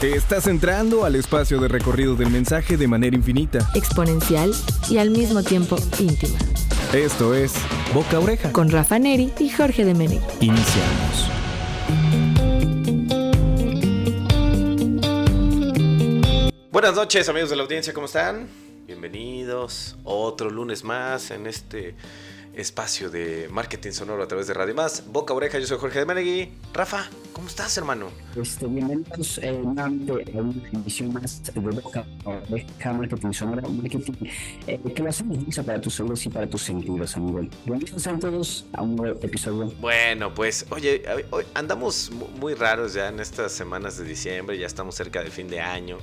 Te estás entrando al espacio de recorrido del mensaje de manera infinita, exponencial y al mismo tiempo íntima. Esto es Boca Oreja con Rafa Neri y Jorge de. Iniciamos. Buenas noches amigos de la audiencia, ¿cómo están? Bienvenidos otro lunes más en este espacio de marketing sonoro a través de Radio Más. Boca Oreja, yo soy Jorge de Menegui. Rafa, ¿cómo estás, hermano? Este, bienvenidos eh, a una emisión más de Boca Oreja, marketing sonoro, marketing eh, que lo hacemos para tus oídos y para tus sentidos, amigo. Bienvenidos a todos a un nuevo episodio. Bueno, pues, oye, hoy andamos muy raros ya en estas semanas de diciembre, ya estamos cerca del fin de año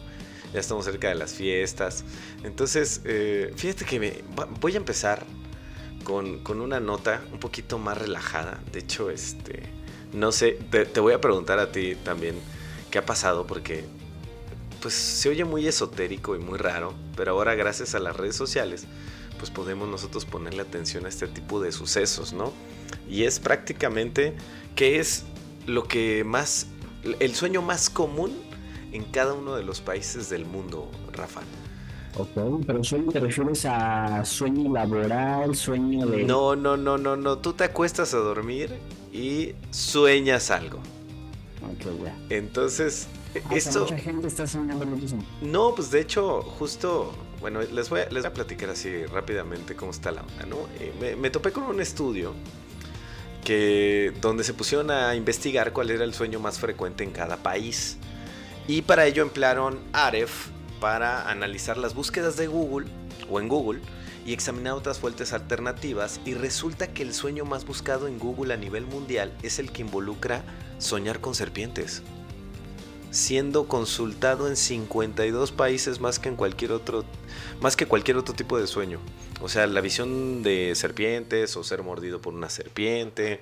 ya estamos cerca de las fiestas. Entonces, eh, fíjate que me, voy a empezar con, una nota un poquito más relajada. De hecho, este, no sé, te, voy a preguntar a ti también qué ha pasado porque pues se oye muy esotérico y muy raro, pero ahora gracias a las redes sociales pues podemos nosotros ponerle atención a este tipo de sucesos, ¿no? Y es prácticamente qué es lo que más, el sueño más común en cada uno de los países del mundo, Rafa. Ok, pero sueño te refieres a sueño laboral, sueño de... No, no, no, no, no. Tú te acuestas a dormir y sueñas algo. Ok, ya. Entonces, esto... Mucha gente está soñando lo mismo. No, pues de hecho, justo... Bueno, les voy, a, les voy a platicar así rápidamente cómo está la onda, ¿no? Eh, me, me topé con un estudio que donde se pusieron a investigar cuál era el sueño más frecuente en cada país. Y para ello emplearon Aref, para analizar las búsquedas de Google o en Google y examinar otras fuentes alternativas y resulta que el sueño más buscado en Google a nivel mundial es el que involucra soñar con serpientes, siendo consultado en 52 países más que en cualquier otro más que cualquier otro tipo de sueño. O sea, la visión de serpientes o ser mordido por una serpiente,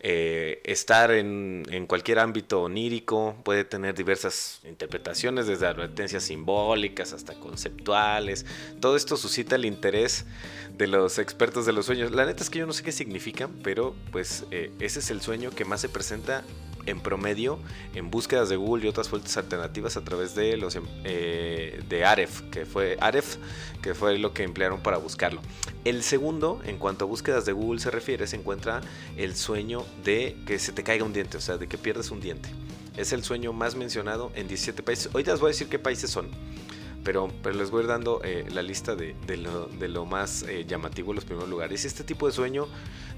eh, estar en, cualquier ámbito onírico puede tener diversas interpretaciones, desde advertencias simbólicas hasta conceptuales. Todo esto suscita el interés de los expertos de los sueños. La neta es que yo no sé qué significan, pero pues eh, ese es el sueño que más se presenta en promedio en búsquedas de Google y otras fuentes alternativas a través de los em, eh, de Aref, que fue Aref, que fue lo que emplearon para buscarlo. El segundo, en cuanto a búsquedas de Google se refiere, se encuentra el sueño de que se te caiga un diente, o sea, de que pierdes un diente. Es el sueño más mencionado en 17 países. Hoy les voy a decir qué países son pero, pero les voy a ir dando eh, la lista de, lo, más eh, llamativo en los primeros lugares. Este tipo de sueño,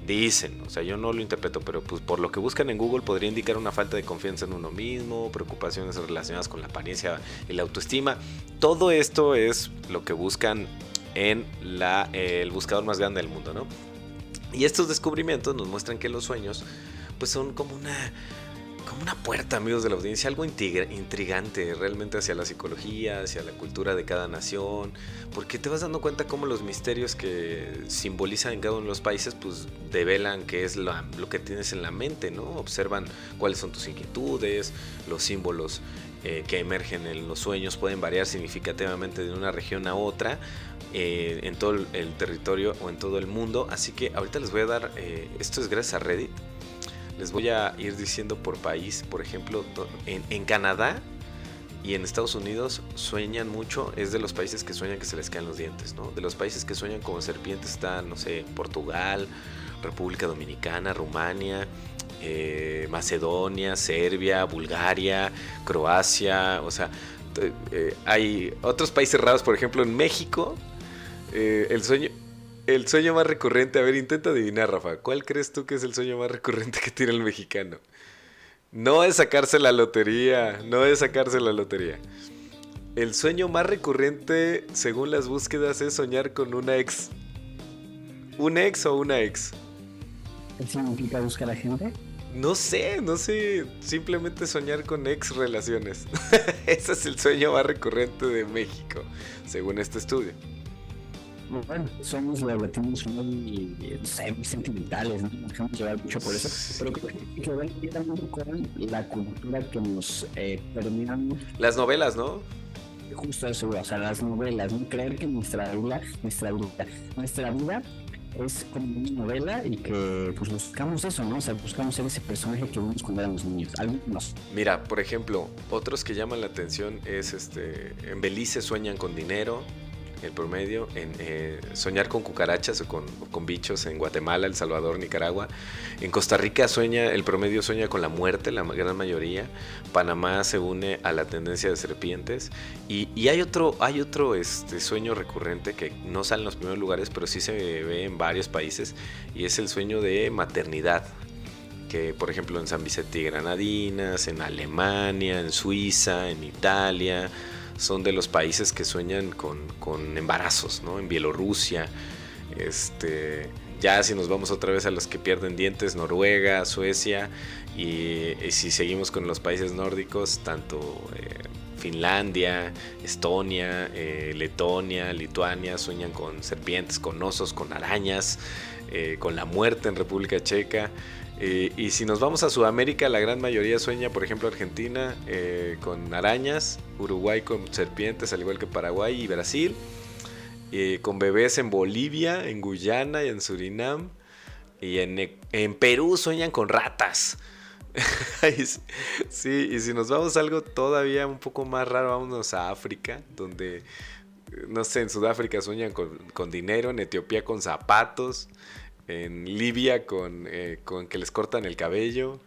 dicen, o sea, yo no lo interpreto, pero pues por lo que buscan en Google podría indicar una falta de confianza en uno mismo, preocupaciones relacionadas con la apariencia y la autoestima. Todo esto es lo que buscan en la, el buscador más grande del mundo, ¿no? Y estos descubrimientos nos muestran que los sueños, pues son como una como una puerta, amigos de la audiencia, algo intrigante realmente hacia la psicología, hacia la cultura de cada nación, porque te vas dando cuenta cómo los misterios que simbolizan en cada uno de los países, pues develan qué es lo, que tienes en la mente, ¿no? Observan cuáles son tus inquietudes, los símbolos eh, que emergen en los sueños pueden variar significativamente de una región a otra. Eh, en todo el territorio o en todo el mundo así que ahorita les voy a dar eh, esto es gracias a Reddit les voy a ir diciendo por país, por ejemplo, en, Canadá y en Estados Unidos sueñan mucho, es de los países que sueñan que se les caen los dientes, ¿no? De los países que sueñan como serpientes están, no sé, Portugal, República Dominicana, Rumania, eh, Macedonia, Serbia, Bulgaria, Croacia, o sea, eh, hay otros países raros, por ejemplo, en México, eh, el sueño, el sueño más recurrente, a ver, intenta adivinar, Rafa. ¿Cuál crees tú que es el sueño más recurrente que tiene el mexicano? No es sacarse la lotería, no es sacarse la lotería. El sueño más recurrente, según las búsquedas, es soñar con una ex. ¿Un ex o una ex? ¿Qué significa buscar a gente? No sé, no sé. Simplemente soñar con ex relaciones. Ese es el sueño más recurrente de México, según este estudio bueno, somos los latinos muy, muy sentimentales, ¿no? nos dejamos llevar mucho por eso, pero creo que, que también con la cultura que nos eh, Las novelas, ¿no? Justo eso, o sea, las novelas, ¿no? Creer que nuestra vida, nuestra vida, nuestra vida es como una novela y que pues buscamos eso, ¿no? O sea, buscamos ser ese personaje que vimos cuando éramos niños. Algunos. Mira, por ejemplo, otros que llaman la atención es este en Belice sueñan con dinero, el promedio, en eh, soñar con cucarachas o con, con, bichos en Guatemala, El Salvador, Nicaragua. En Costa Rica sueña, el promedio sueña con la muerte, la gran mayoría. Panamá se une a la tendencia de serpientes. Y, y hay otro, hay otro este, sueño recurrente que no sale en los primeros lugares, pero sí se ve en varios países, y es el sueño de maternidad que por ejemplo en San Vicente y Granadinas, en Alemania, en Suiza, en Italia, son de los países que sueñan con, con embarazos, ¿no? En Bielorrusia, este, ya si nos vamos otra vez a los que pierden dientes, Noruega, Suecia, y, si seguimos con los países nórdicos, tanto eh, Finlandia, Estonia, eh, Letonia, Lituania, sueñan con serpientes, con osos, con arañas, eh, con la muerte en República Checa. Eh, y si nos vamos a Sudamérica, la gran mayoría sueña, por ejemplo, Argentina eh, con arañas, Uruguay con serpientes, al igual que Paraguay y Brasil, eh, con bebés en Bolivia, en Guyana y en Surinam, y en, en Perú sueñan con ratas. sí, y si nos vamos a algo todavía un poco más raro, vámonos a África, donde, no sé, en Sudáfrica sueñan con, con dinero, en Etiopía con zapatos en Libia con, eh, con que les cortan el cabello,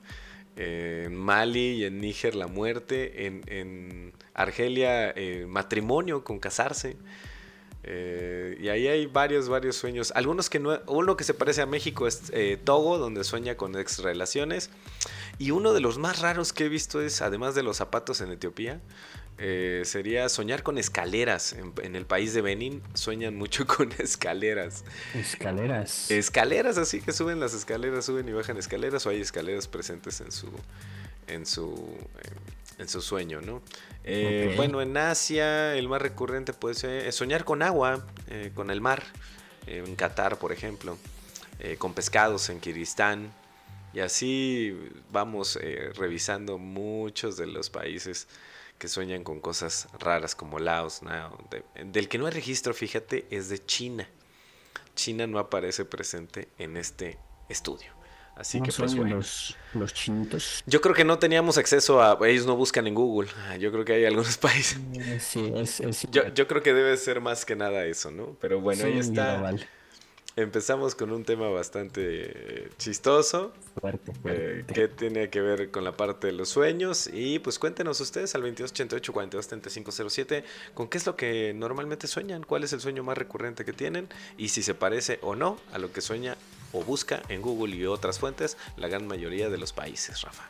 en Mali y en Níger la muerte, en, Argelia eh, matrimonio con casarse. Eh, y ahí hay varios, varios sueños. Algunos que no. Uno que se parece a México es Togo, donde sueña con ex relaciones. Y uno de los más raros que he visto es, además de los zapatos en Etiopía, eh, sería soñar con escaleras. En, el país de Benin sueñan mucho con escaleras. Escaleras. Escaleras, así que suben las escaleras, suben y bajan escaleras o hay escaleras presentes en su en su en su sueño, ¿no? Eh, bueno, en Asia el más recurrente puede ser soñar con agua, eh, con el mar, en Qatar, por ejemplo, con pescados en Kirguistán. Y así vamos revisando muchos de los países que sueñan con cosas raras como Laos. del que no hay registro, fíjate, es de China. China no aparece presente en este estudio. Así que pues bueno. Los, los chinitos. Yo creo que no teníamos acceso a. Ellos no buscan en Google. Ah, yo creo que hay algunos países. Sí, es, yo, yo, creo que debe ser más que nada eso, ¿no? Pero bueno, ahí está. Empezamos con un tema bastante chistoso. Fuerte, eh, que tiene que ver con la parte de los sueños. Y pues cuéntenos ustedes al 2288-423507 con qué es lo que normalmente sueñan, cuál es el sueño más recurrente que tienen y si se parece o no a lo que sueña o busca en Google y otras fuentes la gran mayoría de los países, Rafa.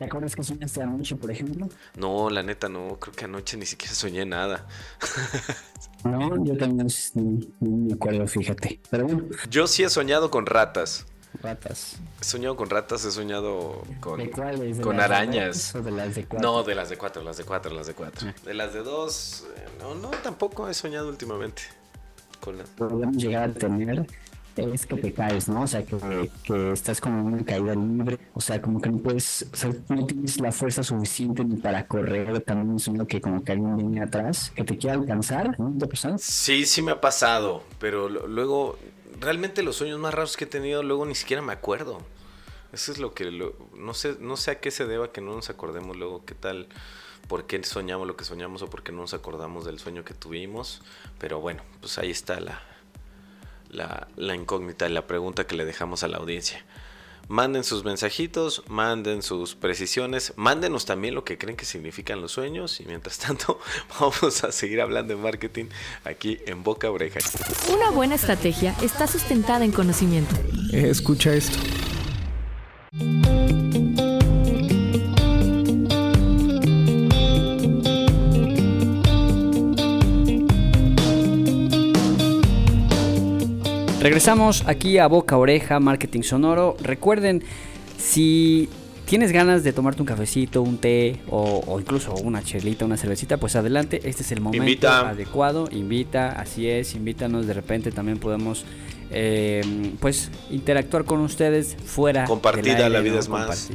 ¿Te acuerdas que soñaste anoche, por ejemplo? No, la neta no, creo que anoche ni siquiera soñé nada. no, yo también no, me acuerdo, fíjate. Pero bueno. Yo sí he soñado con ratas. Ratas. He soñado con ratas, he soñado con, ¿De cuáles? ¿De con las arañas. De, o de las de cuatro? No, de las de cuatro, las de cuatro, las de cuatro. Ah. De las de dos, eh, no, no, tampoco he soñado últimamente. Con la... Podemos llegar a tener es que te caes, ¿no? O sea, que, que, estás como en una caída libre, o sea, como que no puedes, o sea, no tienes la fuerza suficiente ni para correr, también es que como que alguien viene atrás, que te quiera alcanzar, ¿no? ¿Te ha Sí, sí me ha pasado, pero luego, realmente los sueños más raros que he tenido, luego ni siquiera me acuerdo. Eso es lo que, no, sé, no sé a qué se deba que no nos acordemos luego, qué tal por qué soñamos lo que soñamos o por qué no nos acordamos del sueño que tuvimos. Pero bueno, pues ahí está la, la, la incógnita y la pregunta que le dejamos a la audiencia. Manden sus mensajitos, manden sus precisiones, mándenos también lo que creen que significan los sueños y mientras tanto vamos a seguir hablando de marketing aquí en Boca Oreja. Una buena estrategia está sustentada en conocimiento. Escucha esto. Regresamos aquí a Boca Oreja, Marketing Sonoro. Recuerden, si tienes ganas de tomarte un cafecito, un té o, incluso una chelita, una cervecita, pues adelante, este es el momento adecuado. Invita, así es, invítanos. De repente también podemos eh, pues interactuar con ustedes fuera. Compartida, la vida es más.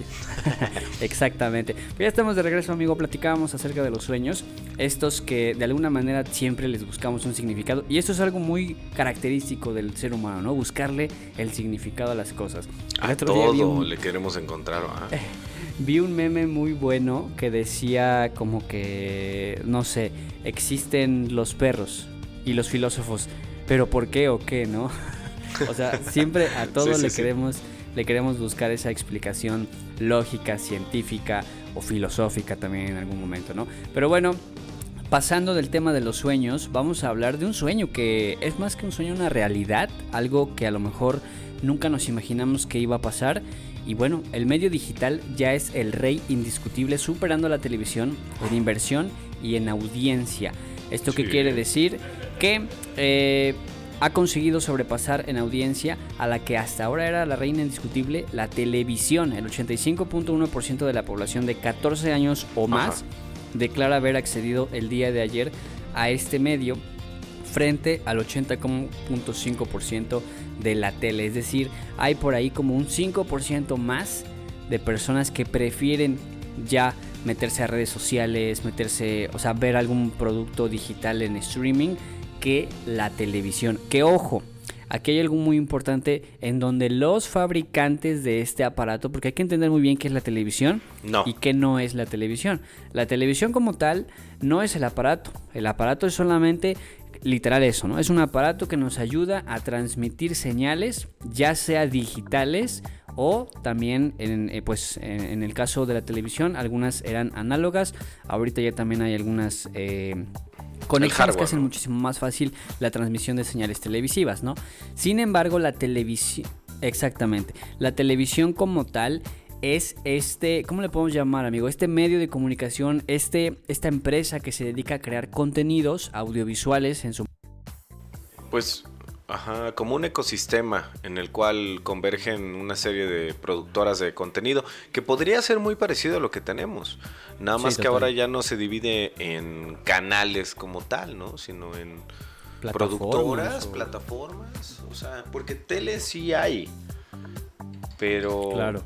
Exactamente. Pues ya estamos de regreso, amigo. Platicábamos acerca de los sueños. Estos que de alguna manera siempre les buscamos un significado. Y esto es algo muy característico del ser humano, ¿no? Buscarle el significado a las cosas. A todo le queremos encontrar. vi un meme muy bueno que decía como que, no sé, existen los perros y los filósofos. Pero ¿por qué o qué, no? O sea, siempre a todos le queremos le queremos buscar esa explicación lógica, científica o filosófica también en algún momento, ¿no? Pero bueno, pasando del tema de los sueños, vamos a hablar de un sueño que es más que un sueño, una realidad, algo que a lo mejor nunca nos imaginamos que iba a pasar. Y bueno, el medio digital ya es el rey indiscutible, superando la televisión en inversión y en audiencia. ¿Esto qué quiere decir? Que eh, ha conseguido sobrepasar en audiencia a la que hasta ahora era la reina indiscutible, la televisión. El 85.1% de la población de 14 años o más declara haber accedido el día de ayer a este medio frente al 80.5% de la tele. Es decir, hay por ahí como un 5% más de personas que prefieren ya meterse a redes sociales, meterse, o sea, ver algún producto digital en streaming que la televisión. Que ojo, aquí hay algo muy importante en donde los fabricantes de este aparato, porque hay que entender muy bien qué es la televisión y qué no es la televisión. La televisión como tal no es el aparato. El aparato es solamente literal eso, ¿no? Es un aparato que nos ayuda a transmitir señales, ya sea digitales o también en, eh, pues, en, el caso de la televisión, algunas eran análogas, ahorita ya también hay algunas eh, conexiones que hacen muchísimo más fácil la transmisión de señales televisivas, ¿no? Sin embargo, la televisión, exactamente, la televisión como tal es este, ¿cómo le podemos llamar, amigo? Este medio de comunicación, este, esta empresa que se dedica a crear contenidos audiovisuales en su... Pues Ajá, como un ecosistema en el cual convergen una serie de productoras de contenido que podría ser muy parecido a lo que tenemos. Nada más que ahora ya no se divide en canales como tal, ¿no? Sino en productoras, plataformas. O sea, porque tele sí hay. Pero. Claro.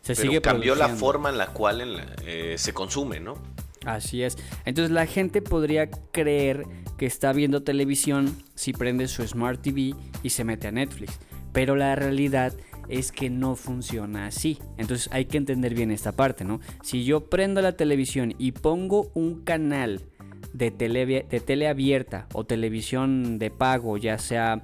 Se sigue cambió la forma en la cual eh, se consume, ¿no? Así es. Entonces la gente podría creer que está viendo televisión si prende su Smart TV y se mete a Netflix. Pero la realidad es que no funciona así. Entonces hay que entender bien esta parte, ¿no? Si yo prendo la televisión y pongo un canal de tele, de tele abierta o televisión de pago, ya sea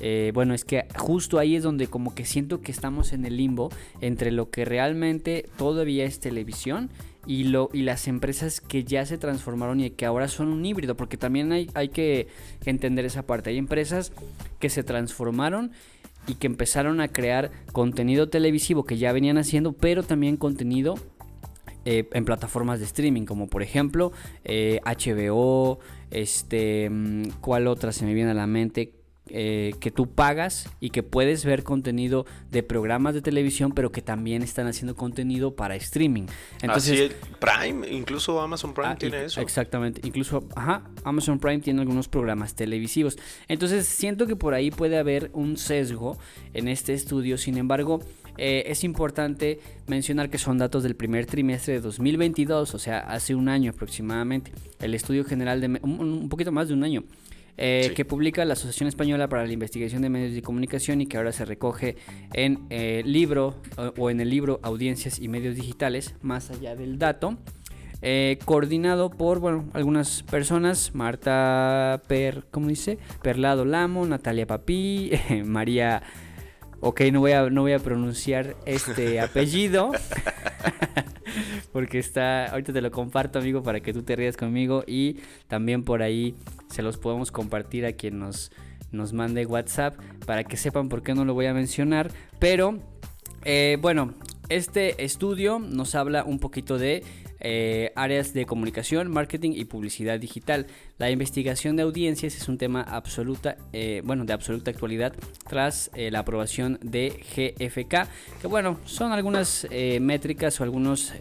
eh, bueno, es que justo ahí es donde como que siento que estamos en el limbo entre lo que realmente todavía es televisión y, lo, y las empresas que ya se transformaron y que ahora son un híbrido, porque también hay, hay que entender esa parte. Hay empresas que se transformaron y que empezaron a crear contenido televisivo que ya venían haciendo, pero también contenido eh, en plataformas de streaming, como por ejemplo HBO, eh, este, mm, ¿cuál otra se me viene a la mente? Eh, que tú pagas y que puedes ver contenido de programas de televisión, pero que también están haciendo contenido para streaming. Entonces, Prime, incluso Amazon Prime ah, tiene eso. Exactamente, incluso, ajá, Amazon Prime tiene algunos programas televisivos. Entonces, siento que por ahí puede haber un sesgo en este estudio. Sin embargo, eh, es importante mencionar que son datos del primer trimestre de 2022, o sea, hace un año aproximadamente. El estudio general de un poquito más de un año eh, que publica la Asociación Española para la Investigación de Medios de Comunicación y que ahora se recoge en eh, libro o, en el libro Audiencias y Medios Digitales, más allá del dato. Eh, coordinado por bueno, algunas personas, Marta Per, ¿cómo dice? Perlado Lamo, Natalia Papí, María, ok, no voy a, no voy a pronunciar este apellido, porque está, ahorita te lo comparto amigo para que tú te rías conmigo y también por ahí se los podemos compartir a quien nos, nos mande WhatsApp para que sepan por qué no lo voy a mencionar, pero eh, bueno, este estudio nos habla un poquito de eh, áreas de comunicación, marketing y publicidad digital. La investigación de audiencias es un tema absoluta, eh, bueno, de absoluta actualidad tras eh, la aprobación de GFK, que bueno, son algunas métricas o algunos,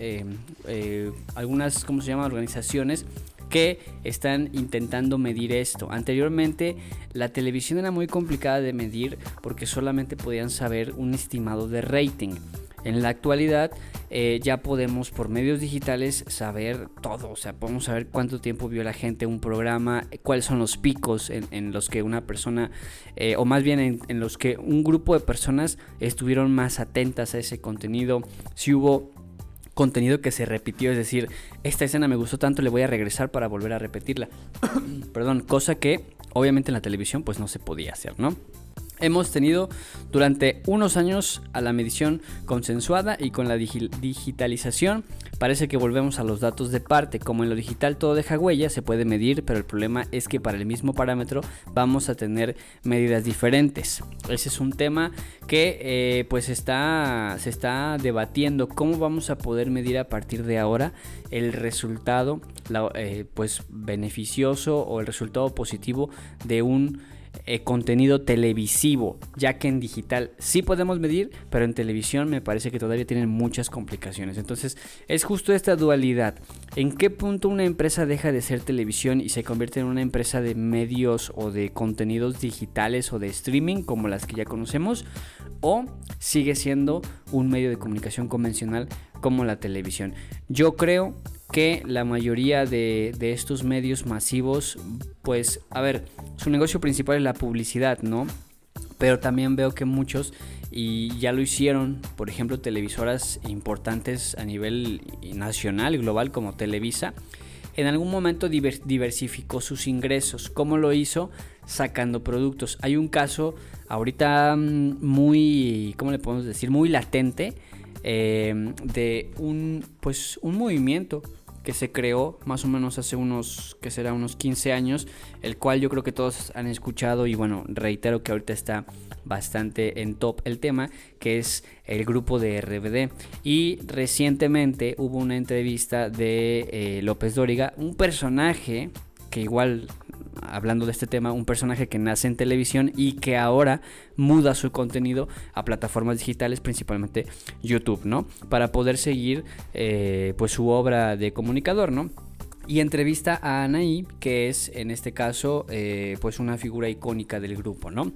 algunas, ¿cómo se llama? Organizaciones que están intentando medir esto. Anteriormente la televisión era muy complicada de medir porque solamente podían saber un estimado de rating. En la actualidad eh, ya podemos por medios digitales saber todo, o sea, podemos saber cuánto tiempo vio la gente un programa, cuáles son los picos en, los que una persona, eh, o más bien en, en los que un grupo de personas estuvieron más atentas a ese contenido, si hubo contenido que se repitió, es decir, esta escena me gustó tanto, le voy a regresar para volver a repetirla. Perdón, cosa que obviamente en la televisión pues no se podía hacer, ¿no? Hemos tenido durante unos años a la medición consensuada y con la digitalización parece que volvemos a los datos de parte. Como en lo digital todo deja huella, se puede medir, pero el problema es que para el mismo parámetro vamos a tener medidas diferentes. Ese es un tema que eh, pues está, se está debatiendo cómo vamos a poder medir a partir de ahora el resultado eh, pues beneficioso o el resultado positivo de un eh, contenido televisivo, ya que en digital sí podemos medir, pero en televisión me parece que todavía tienen muchas complicaciones. Entonces es justo esta dualidad. ¿En qué punto una empresa deja de ser televisión y se convierte en una empresa de medios o de contenidos digitales o de streaming como las que ya conocemos? ¿O sigue siendo un medio de comunicación convencional como la televisión? Yo creo que la mayoría de, estos medios masivos, pues, a ver, su negocio principal es la publicidad, ¿no? Pero también veo que muchos, y ya lo hicieron, por ejemplo, televisoras importantes a nivel nacional global como Televisa, en algún momento diversificó sus ingresos. ¿Cómo lo hizo? Sacando productos. Hay un caso ahorita mm, muy, ¿cómo le podemos decir? Muy latente eh, de un, pues, un movimiento que se creó más o menos hace unos, que será unos 15 años, el cual yo creo que todos han escuchado y bueno, reitero que ahorita está bastante en top el tema, que es el grupo de RBD. Y recientemente hubo una entrevista de eh, López Dóriga, un personaje que igual hablando de este tema, un personaje que nace en televisión y que ahora muda su contenido a plataformas digitales, principalmente YouTube, ¿no? Para poder seguir eh, pues su obra de comunicador, ¿no? Y entrevista a Anaí, que es en este caso eh, pues una figura icónica del grupo, ¿no?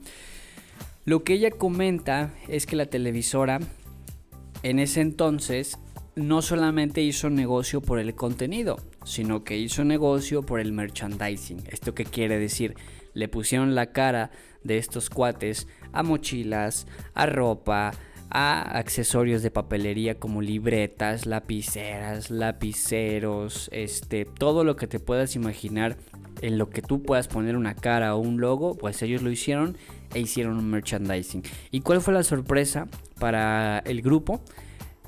Lo que ella comenta es que la televisora en ese entonces no solamente hizo negocio por el contenido, sino que hizo negocio por el merchandising. ¿Esto qué quiere decir? Le pusieron la cara de estos cuates a mochilas, a ropa, a accesorios de papelería como libretas, lapiceras, lapiceros, este, todo lo que te puedas imaginar en lo que tú puedas poner una cara o un logo, pues ellos lo hicieron e hicieron un merchandising. ¿Y cuál fue la sorpresa para el grupo?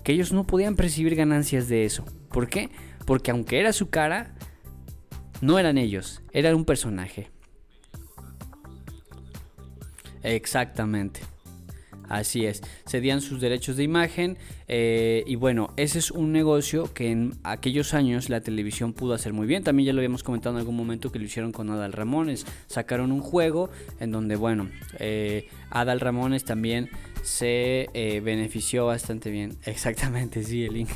Que ellos no podían percibir ganancias de eso. ¿Por qué? Porque aunque era su cara, no eran ellos, era un personaje. Exactamente. Así es, cedían sus derechos de imagen eh, y bueno, ese es un negocio que en aquellos años la televisión pudo hacer muy bien. También ya lo habíamos comentado en algún momento que lo hicieron con Adal Ramones. Sacaron un juego en donde, bueno, eh, Adal Ramones también se eh, benefició bastante bien. Exactamente, sí, el link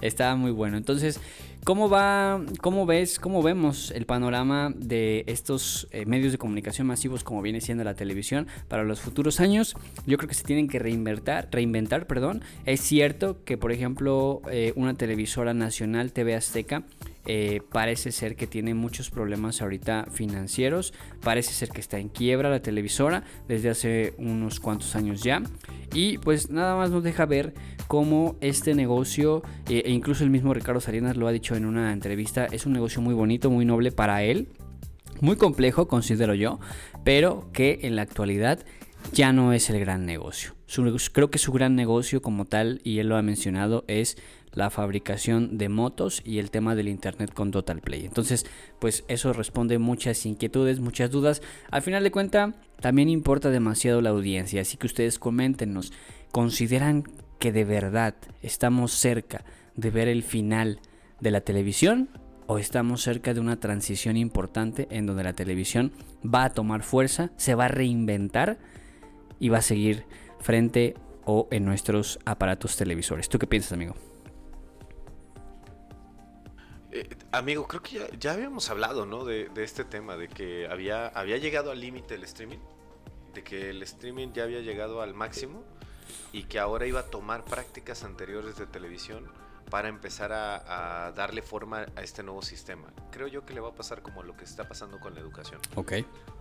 estaba muy bueno. Entonces, ¿cómo va, cómo ves, cómo vemos el panorama de estos eh, medios de comunicación masivos como viene siendo la televisión para los futuros años? Yo creo que se tienen que reinventar, reinventar, perdón. Es cierto que, por ejemplo, eh, una televisora nacional, TV Azteca, eh, parece ser que tiene muchos problemas ahorita financieros. Parece ser que está en quiebra la televisora desde hace unos cuantos años ya. Y pues nada más nos deja ver cómo este negocio, eh, e incluso el mismo Ricardo Salinas lo ha dicho en una entrevista, es un negocio muy bonito, muy noble para él. Muy complejo, considero yo, pero que en la actualidad ya no es el gran negocio. creo que su gran negocio como tal, y él lo ha mencionado, es la fabricación de motos y el tema del internet con Total Play. Entonces, pues eso responde muchas inquietudes, muchas dudas. Al final de cuenta, también importa demasiado la audiencia, así que ustedes coméntenos, ¿consideran que de verdad estamos cerca de ver el final de la televisión o estamos cerca de una transición importante en donde la televisión va a tomar fuerza, se va a reinventar y va a seguir frente o en nuestros aparatos televisores. ¿Tú qué piensas, amigo? Amigo, creo que ya, ya habíamos hablado, ¿no? De, de este tema, de que había, había llegado al límite el streaming, de que el streaming ya había llegado al máximo y que ahora iba a tomar prácticas anteriores de televisión para empezar a, a darle forma a este nuevo sistema. Creo yo que le va a pasar como lo que está pasando con la educación. Ok.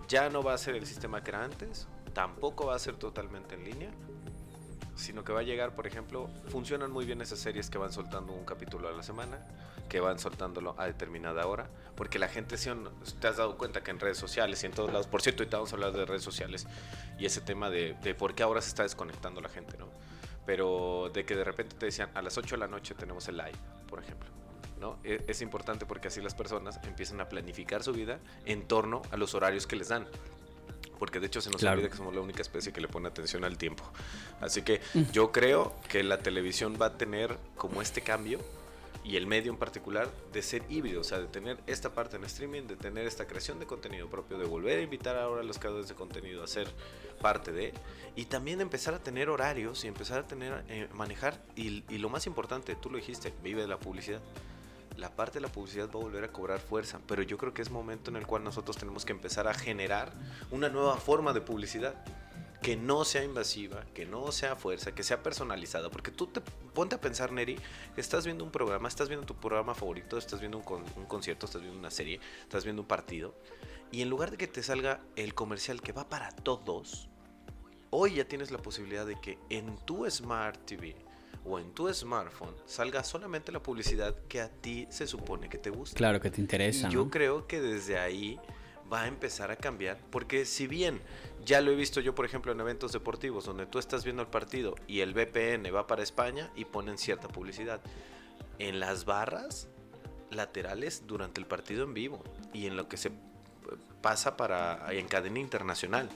Ya no va a ser el sistema que era antes, tampoco va a ser totalmente en línea, sino que va a llegar, por ejemplo, funcionan muy bien esas series que van soltando un capítulo a la semana, que van soltándolo a determinada hora, porque la gente, si te has dado cuenta que en redes sociales y en todos lados, por cierto, ahorita vamos a hablar de redes sociales y ese tema de, de por qué ahora se está desconectando la gente, ¿no? Pero de que de repente te decían, a las 8 de la noche tenemos el live, por ejemplo. ¿no? E- Es importante porque así las personas empiezan a planificar su vida en torno a los horarios que les dan. Porque de hecho se nos Claro. olvida que somos la única especie que le pone atención al tiempo. Así que yo creo que la televisión va a tener como este cambio y el medio en particular de ser híbrido, o sea, de tener esta parte en streaming, de tener esta creación de contenido propio, de volver a invitar ahora a los creadores de contenido a ser parte de, y también empezar a tener horarios y empezar a tener, eh, manejar, y, y lo más importante, tú lo dijiste, vive de la publicidad. La parte de la publicidad va a volver a cobrar fuerza, pero yo creo que es momento en el cual nosotros tenemos que empezar a generar una nueva forma de publicidad que no sea invasiva, que no sea fuerza, que sea personalizada. Porque tú te ponte a pensar, Neri, que estás viendo un programa, estás viendo tu programa favorito, estás viendo un, con- un concierto, estás viendo una serie, estás viendo un partido, y en lugar de que te salga el comercial que va para todos, hoy ya tienes la posibilidad de que en tu Smart TV o en tu smartphone salga solamente la publicidad que a ti se supone que te gusta. Claro que te interesa. Y yo ¿no? creo que desde ahí va a empezar a cambiar, porque si bien ya lo he visto yo, por ejemplo, en eventos deportivos, donde tú estás viendo el partido y el VPN va para España y ponen cierta publicidad, en las barras laterales durante el partido en vivo y en lo que se pasa para en cadena internacional.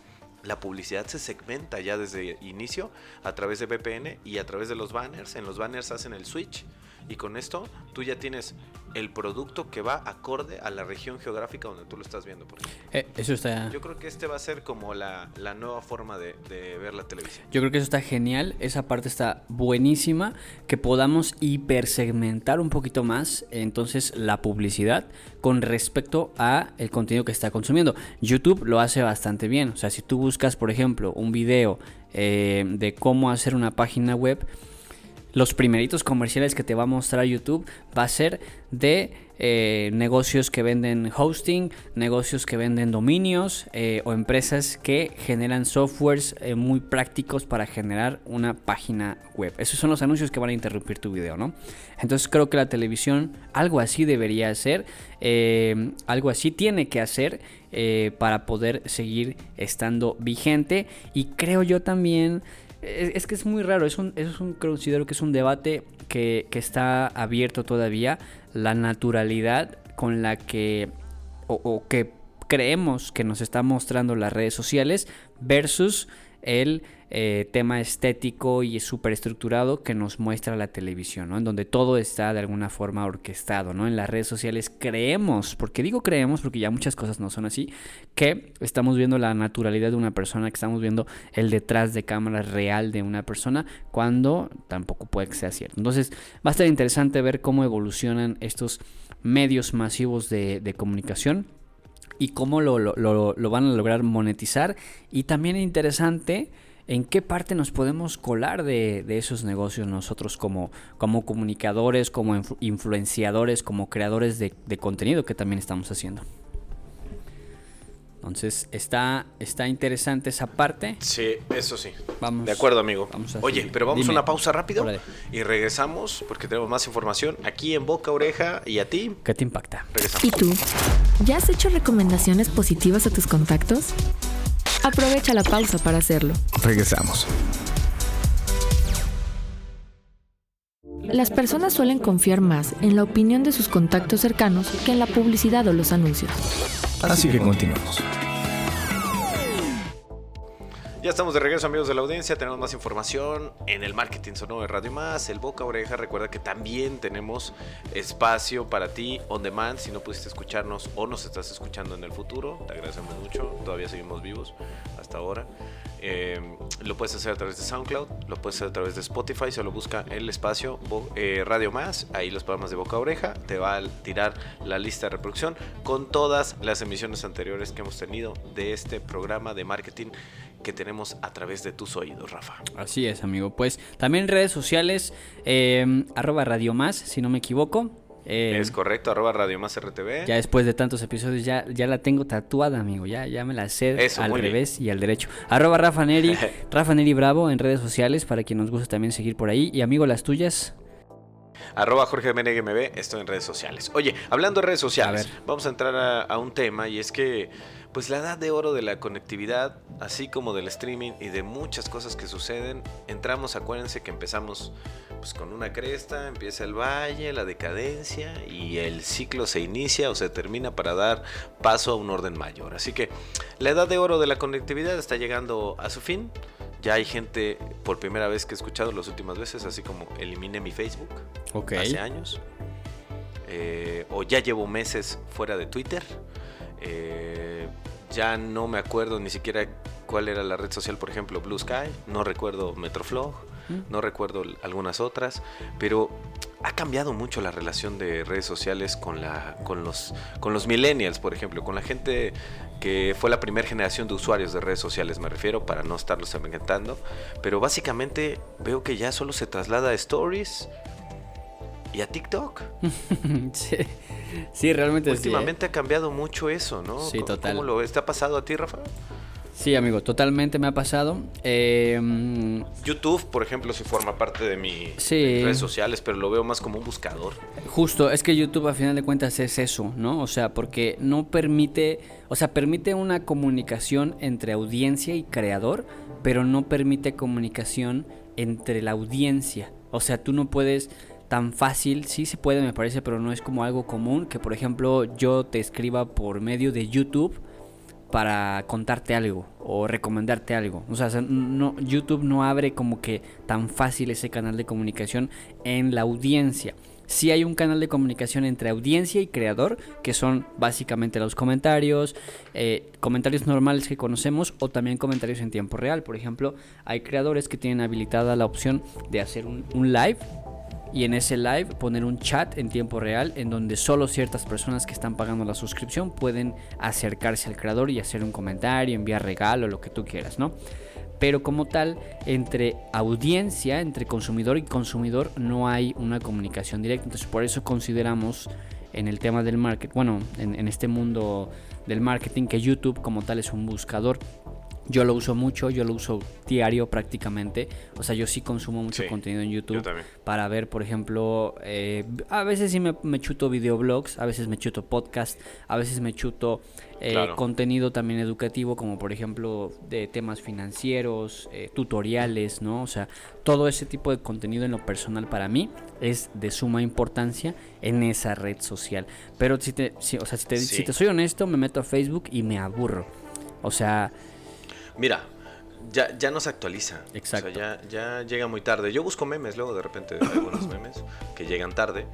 La publicidad se segmenta ya desde inicio a través de VPN y a través de los banners. En los banners hacen el switch y con esto tú ya tienes el producto que va acorde a la región geográfica donde tú lo estás viendo. por ejemplo. Eh, eso está. Yo creo que este va a ser como la, la nueva forma de, de ver la televisión. Yo creo que eso está genial, esa parte está buenísima, que podamos hipersegmentar un poquito más entonces la publicidad con respecto a el contenido que está consumiendo. YouTube lo hace bastante bien, o sea, si tú buscas, por ejemplo, un video eh, de cómo hacer una página web, los primeritos comerciales que te va a mostrar YouTube va a ser de eh, negocios que venden hosting, negocios que venden dominios eh, o empresas que generan softwares eh, muy prácticos para generar una página web. Esos son los anuncios que van a interrumpir tu video, ¿no? Entonces creo que la televisión algo así debería hacer, algo así tiene que hacer para poder seguir estando vigente y creo yo también es, que es muy raro, es un, es un, considero que es un debate que, que está abierto todavía, la naturalidad con la que, o, o que creemos que nos está mostrando las redes sociales versus el eh, tema estético y súper estructurado que nos muestra la televisión, ¿no? En donde todo está de alguna forma orquestado, ¿no? En las redes sociales creemos, porque digo creemos porque ya muchas cosas no son así, que estamos viendo la naturalidad de una persona, que estamos viendo el detrás de cámara real de una persona, cuando tampoco puede que sea cierto. Entonces va a estar interesante ver cómo evolucionan estos medios masivos de, comunicación y cómo lo, lo, van a lograr monetizar. Y también interesante en qué parte nos podemos colar de, de esos negocios nosotros como, como comunicadores, como influ influenciadores, como creadores de, de, contenido que también estamos haciendo. Entonces está, está interesante esa parte. Sí, eso sí. Vamos, de acuerdo, amigo. Vamos Oye, pero vamos Dime. a una pausa rápido Órale. y regresamos porque tenemos más información aquí en Boca Oreja y a ti. ¿Qué te impacta? Regresamos. ¿Y tú? ¿Ya has hecho recomendaciones positivas a tus contactos? Aprovecha la pausa para hacerlo. Regresamos. Las personas suelen confiar más en la opinión de sus contactos cercanos que en la publicidad o los anuncios. Así que continuamos. Ya estamos de regreso, amigos de la audiencia. Tenemos más información en el Marketing Sonoro de Radio Más, el Boca Oreja. Recuerda que también tenemos espacio para ti on demand. Si no pudiste escucharnos o nos estás escuchando en el futuro, te agradecemos mucho. Todavía seguimos vivos hasta ahora. Eh, lo puedes hacer a través de SoundCloud, lo puedes hacer a través de Spotify. Solo busca el espacio eh, Radio Más. Ahí los programas de Boca Oreja. Te va a tirar la lista de reproducción con todas las emisiones anteriores que hemos tenido de este programa de marketing que tenemos a través de tus oídos, Rafa. Así es, amigo. Pues también redes sociales, eh, arroba Radio Más, si no me equivoco. Eh, es correcto, arroba Radio Más RTV. Ya después de tantos episodios ya, ya la tengo tatuada, amigo. Ya, ya me la sé al revés y al derecho. Arroba Rafa Neri, Rafa Neri Bravo en redes sociales para quien nos gusta también seguir por ahí. Y amigo, las tuyas. Arroba Jorge MNGMB, estoy en redes sociales. Oye, hablando de redes sociales, vamos a entrar a un tema y es que pues la edad de oro de la conectividad, así como del streaming y de muchas cosas que suceden, entramos, acuérdense que empezamos pues con una cresta, empieza el valle, la decadencia y el ciclo se inicia o se termina para dar paso a un orden mayor. Así que la edad de oro de la conectividad está llegando a su fin. Ya hay gente por primera vez que he escuchado las últimas veces, así como elimine mi Facebook hace años. Eh, o ya llevo meses fuera de Twitter. Eh, ya no me acuerdo ni siquiera cuál era la red social, por ejemplo, Blue Sky, no recuerdo Metroflog, no recuerdo algunas otras, pero ha cambiado mucho la relación de redes sociales con, la, con, los, con los millennials, por ejemplo, con la gente que fue la primera generación de usuarios de redes sociales, me refiero, para no estarlos inventando, pero básicamente veo que ya solo se traslada a stories y a TikTok. sí. Sí, realmente ¿eh? Últimamente ha cambiado mucho eso, ¿no? Sí, total. ¿Cómo lo está pasado a ti, Rafa? Sí, amigo, totalmente me ha pasado. Em, YouTube, por ejemplo, sí forma parte de, mi, mis redes sociales, pero lo veo más como un buscador. Justo, es que YouTube a final de cuentas es eso, ¿no? O sea, porque no permite, o sea, permite una comunicación entre audiencia y creador, pero no permite comunicación entre la audiencia. O sea, tú no puedes tan fácil, sí se puede me parece, pero no es como algo común que por ejemplo yo te escriba por medio de YouTube para contarte algo o recomendarte algo. O sea, no, YouTube no abre como que tan fácil ese canal de comunicación en la audiencia. Sí hay un canal de comunicación entre audiencia y creador, que son básicamente los comentarios, eh, comentarios normales que conocemos o también comentarios en tiempo real. Por ejemplo, hay creadores que tienen habilitada la opción de hacer un, un live y en ese live poner un chat en tiempo real en donde solo ciertas personas que están pagando la suscripción pueden acercarse al creador y hacer un comentario, enviar regalo, lo que tú quieras, ¿no? Pero como tal, entre audiencia, entre consumidor y consumidor, no hay una comunicación directa. Entonces, por eso consideramos en el tema del marketing, bueno, en, en este mundo del marketing, que YouTube como tal es un buscador yo lo uso mucho, yo lo uso diario prácticamente. O sea, yo sí consumo mucho contenido en YouTube para ver, por ejemplo, eh, a veces sí me, chuto videoblogs, a veces me chuto podcast, a veces me chuto eh, contenido también educativo, como por ejemplo de temas financieros, eh, tutoriales, ¿no? O sea, todo ese tipo de contenido en lo personal para mí es de suma importancia en esa red social. Pero si te, o sea, si te, si te soy honesto, me meto a Facebook y me aburro. O sea, Mira, ya, ya no se actualiza. Exacto. O sea, ya, ya llega muy tarde. Yo busco memes luego de repente algunos memes que llegan tarde.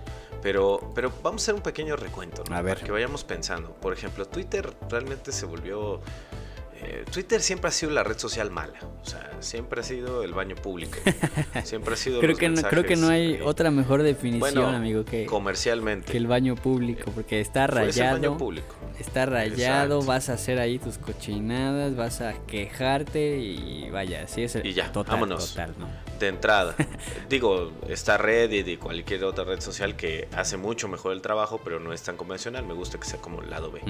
Pero, pero vamos a hacer un pequeño recuento, ¿no? A ver. Para que vayamos pensando. Por ejemplo, Twitter realmente se volvió eh, Twitter siempre ha sido la red social mala, o sea, siempre ha sido el baño público, siempre ha sido. creo que no, creo que no hay otra mejor definición, amigo, que comercialmente que el baño público, porque está rayado. público. Está rayado, vas a hacer ahí tus cochinadas, vas a quejarte y vaya, así es. Y ya, vámonos. De entrada, digo, está Reddit y cualquier otra red social que hace mucho mejor el trabajo, pero no es tan convencional. Me gusta que sea como el lado B.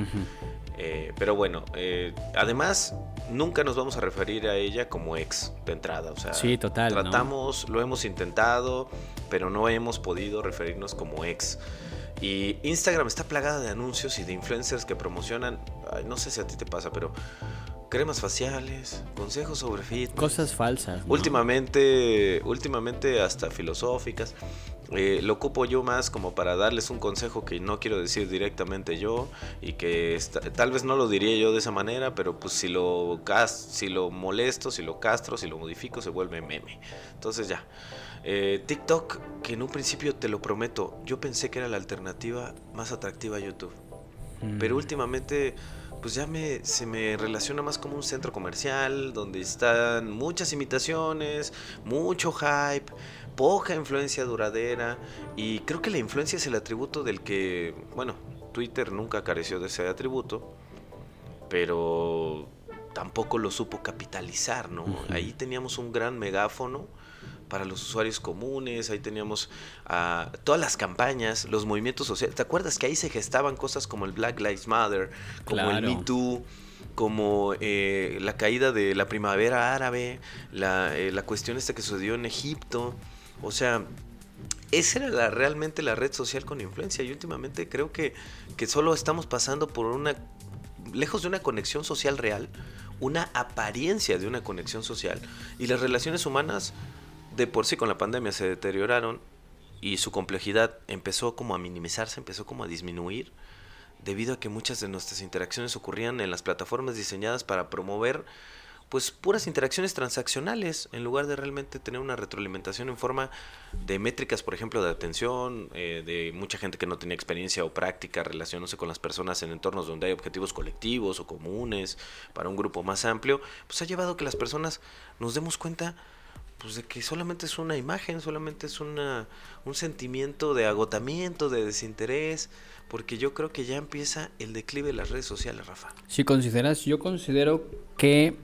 Eh, pero bueno, eh, además, nunca nos vamos a referir a ella como ex de entrada. O sea, sí, total. Tratamos, lo hemos intentado, pero no hemos podido referirnos como ex. Y Instagram está plagada de anuncios y de influencers que promocionan, no sé si a ti te pasa, pero cremas faciales, consejos sobre fitness. Cosas falsas. ¿no? Últimamente, últimamente hasta filosóficas. Eh, lo ocupo yo más como para darles un consejo que no quiero decir directamente yo y que esta- tal vez no lo diría yo de esa manera, pero pues si lo, cas- si lo molesto, si lo castro, si lo modifico, se vuelve meme. Entonces ya. Eh, TikTok, que en un principio te lo prometo, yo pensé que era la alternativa más atractiva a YouTube. Mm. Pero últimamente, pues ya me, se me relaciona más como un centro comercial, donde están muchas imitaciones, mucho hype, poca influencia duradera. Y creo que la influencia es el atributo del que, bueno, Twitter nunca careció de ese atributo, pero tampoco lo supo capitalizar, ¿no? Ahí teníamos un gran megáfono para los usuarios comunes, ahí teníamos ah, todas las campañas, los movimientos sociales. ¿Te acuerdas que ahí se gestaban cosas como el Black Lives Matter, como el. Me Too, como eh, la caída de la primavera árabe, la, eh, la cuestión esta que sucedió en Egipto? O sea, esa era la- realmente la red social con influencia y últimamente creo que, que solo estamos pasando por una, lejos de una conexión social real, una apariencia de una conexión social y las relaciones humanas de por sí con la pandemia se deterioraron y su complejidad empezó como a minimizarse, empezó como a disminuir debido a que muchas de nuestras interacciones ocurrían en las plataformas diseñadas para promover pues puras interacciones transaccionales en lugar de realmente tener una retroalimentación en forma de métricas, por ejemplo, de atención, eh, de mucha gente que no tenía experiencia o práctica relacionándose con las personas en entornos donde hay objetivos colectivos o comunes para un grupo más amplio, pues ha llevado a que las personas nos demos cuenta pues de que solamente es una imagen, solamente es una, un sentimiento de agotamiento, de desinterés, porque yo creo que ya empieza el declive de las redes sociales, Rafa. Si consideras, yo considero que